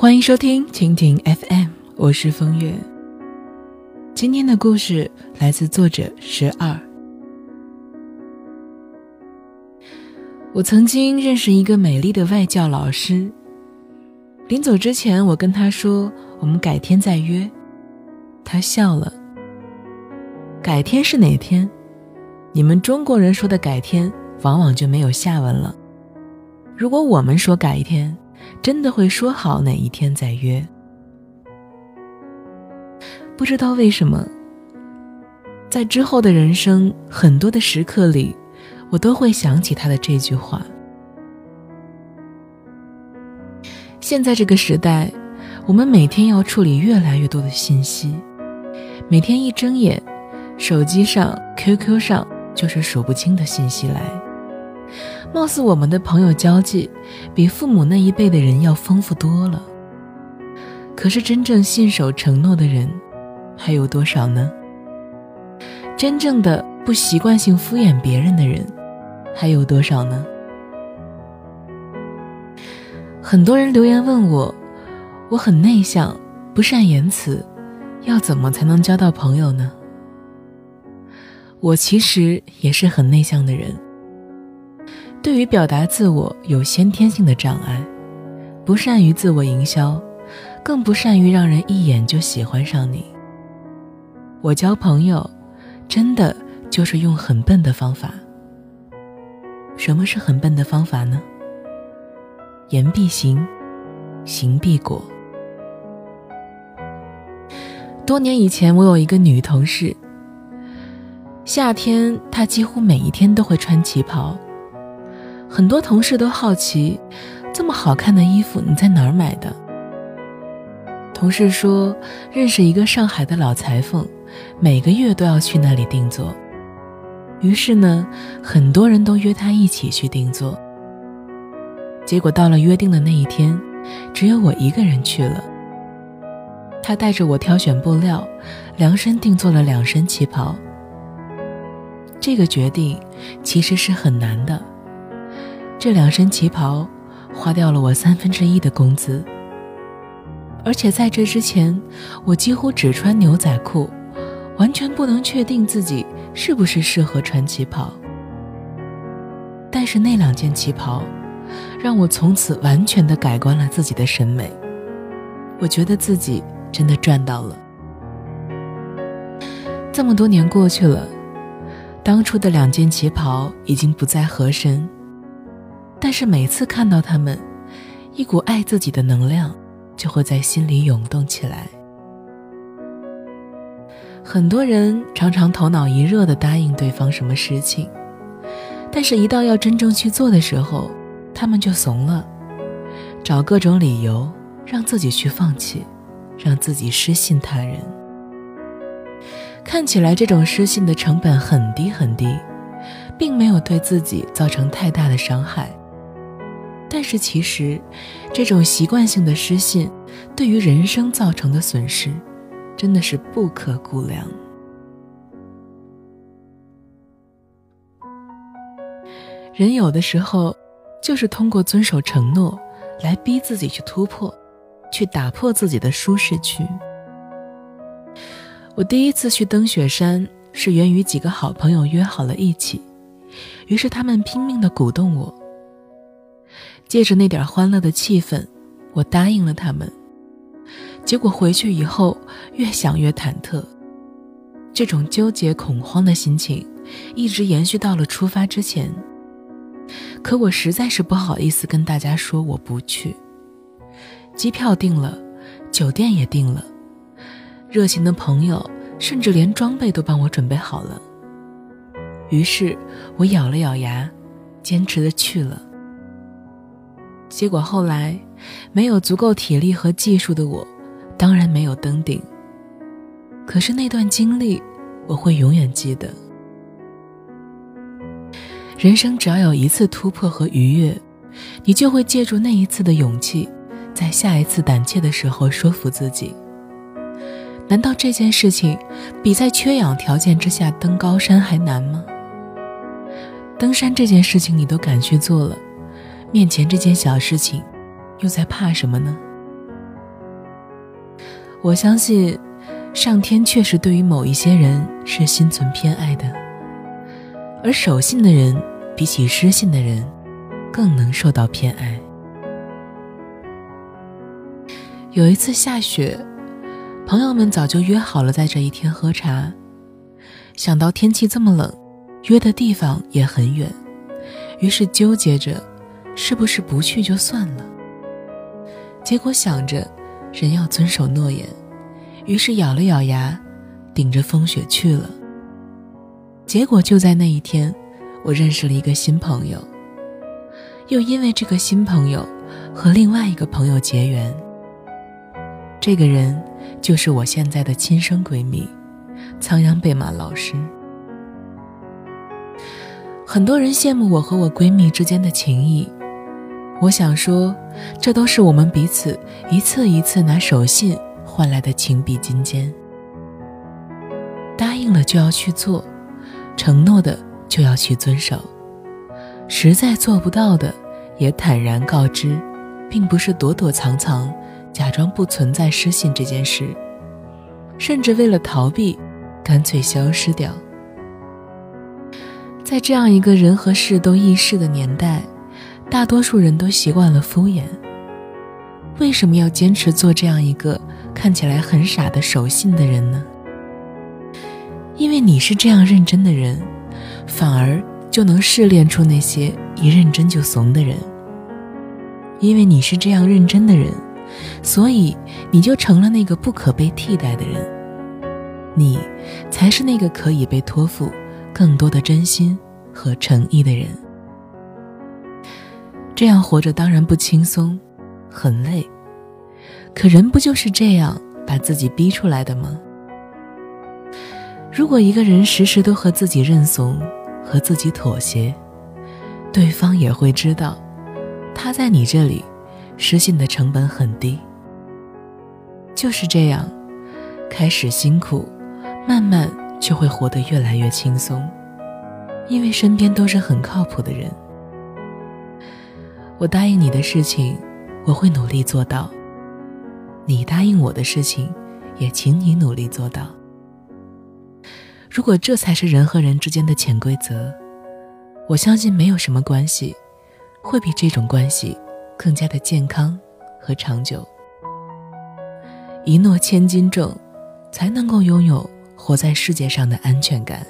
欢迎收听蜻蜓 FM，我是风月。今天的故事来自作者十二。我曾经认识一个美丽的外教老师，临走之前，我跟他说：“我们改天再约。”他笑了。改天是哪天？你们中国人说的改天，往往就没有下文了。如果我们说改一天，真的会说好哪一天再约。不知道为什么，在之后的人生很多的时刻里，我都会想起他的这句话。现在这个时代，我们每天要处理越来越多的信息，每天一睁眼，手机上、QQ 上就是数不清的信息来。貌似我们的朋友交际比父母那一辈的人要丰富多了，可是真正信守承诺的人还有多少呢？真正的不习惯性敷衍别人的人还有多少呢？很多人留言问我，我很内向，不善言辞，要怎么才能交到朋友呢？我其实也是很内向的人。对于表达自我有先天性的障碍，不善于自我营销，更不善于让人一眼就喜欢上你。我交朋友，真的就是用很笨的方法。什么是很笨的方法呢？言必行，行必果。多年以前，我有一个女同事，夏天她几乎每一天都会穿旗袍。很多同事都好奇，这么好看的衣服你在哪儿买的？同事说认识一个上海的老裁缝，每个月都要去那里定做。于是呢，很多人都约他一起去定做。结果到了约定的那一天，只有我一个人去了。他带着我挑选布料，量身定做了两身旗袍。这个决定其实是很难的。这两身旗袍花掉了我三分之一的工资，而且在这之前，我几乎只穿牛仔裤，完全不能确定自己是不是适合穿旗袍。但是那两件旗袍，让我从此完全的改观了自己的审美。我觉得自己真的赚到了。这么多年过去了，当初的两件旗袍已经不再合身。但是每次看到他们，一股爱自己的能量就会在心里涌动起来。很多人常常头脑一热的答应对方什么事情，但是，一到要真正去做的时候，他们就怂了，找各种理由让自己去放弃，让自己失信他人。看起来这种失信的成本很低很低，并没有对自己造成太大的伤害。但是其实，这种习惯性的失信，对于人生造成的损失，真的是不可估量。人有的时候，就是通过遵守承诺，来逼自己去突破，去打破自己的舒适区。我第一次去登雪山，是源于几个好朋友约好了一起，于是他们拼命的鼓动我。借着那点欢乐的气氛，我答应了他们。结果回去以后，越想越忐忑，这种纠结恐慌的心情一直延续到了出发之前。可我实在是不好意思跟大家说我不去。机票订了，酒店也订了，热情的朋友甚至连装备都帮我准备好了。于是我咬了咬牙，坚持的去了。结果后来，没有足够体力和技术的我，当然没有登顶。可是那段经历，我会永远记得。人生只要有一次突破和愉悦，你就会借助那一次的勇气，在下一次胆怯的时候说服自己。难道这件事情比在缺氧条件之下登高山还难吗？登山这件事情你都敢去做了。面前这件小事情，又在怕什么呢？我相信，上天确实对于某一些人是心存偏爱的，而守信的人比起失信的人，更能受到偏爱。有一次下雪，朋友们早就约好了在这一天喝茶，想到天气这么冷，约的地方也很远，于是纠结着，是不是不去就算了。结果想着。人要遵守诺言，于是咬了咬牙，顶着风雪去了。结果就在那一天，我认识了一个新朋友，又因为这个新朋友和另外一个朋友结缘。这个人就是我现在的亲生闺蜜，仓央贝玛老师。很多人羡慕我和我闺蜜之间的情谊。我想说，这都是我们彼此一次一次拿手信换来的情比金坚。答应了就要去做，承诺的就要去遵守，实在做不到的也坦然告知，并不是躲躲藏藏，假装不存在失信这件事，甚至为了逃避，干脆消失掉。在这样一个人和事都易逝的年代。大多数人都习惯了敷衍，为什么要坚持做这样一个看起来很傻的守信的人呢？因为你是这样认真的人，反而就能试炼出那些一认真就怂的人。因为你是这样认真的人，所以你就成了那个不可被替代的人，你才是那个可以被托付更多的真心和诚意的人。这样活着当然不轻松，很累。可人不就是这样把自己逼出来的吗？如果一个人时时都和自己认怂，和自己妥协，对方也会知道，他在你这里失信的成本很低。就是这样，开始辛苦，慢慢就会活得越来越轻松，因为身边都是很靠谱的人。我答应你的事情，我会努力做到。你答应我的事情，也请你努力做到。如果这才是人和人之间的潜规则，我相信没有什么关系会比这种关系更加的健康和长久。一诺千金重，才能够拥有活在世界上的安全感。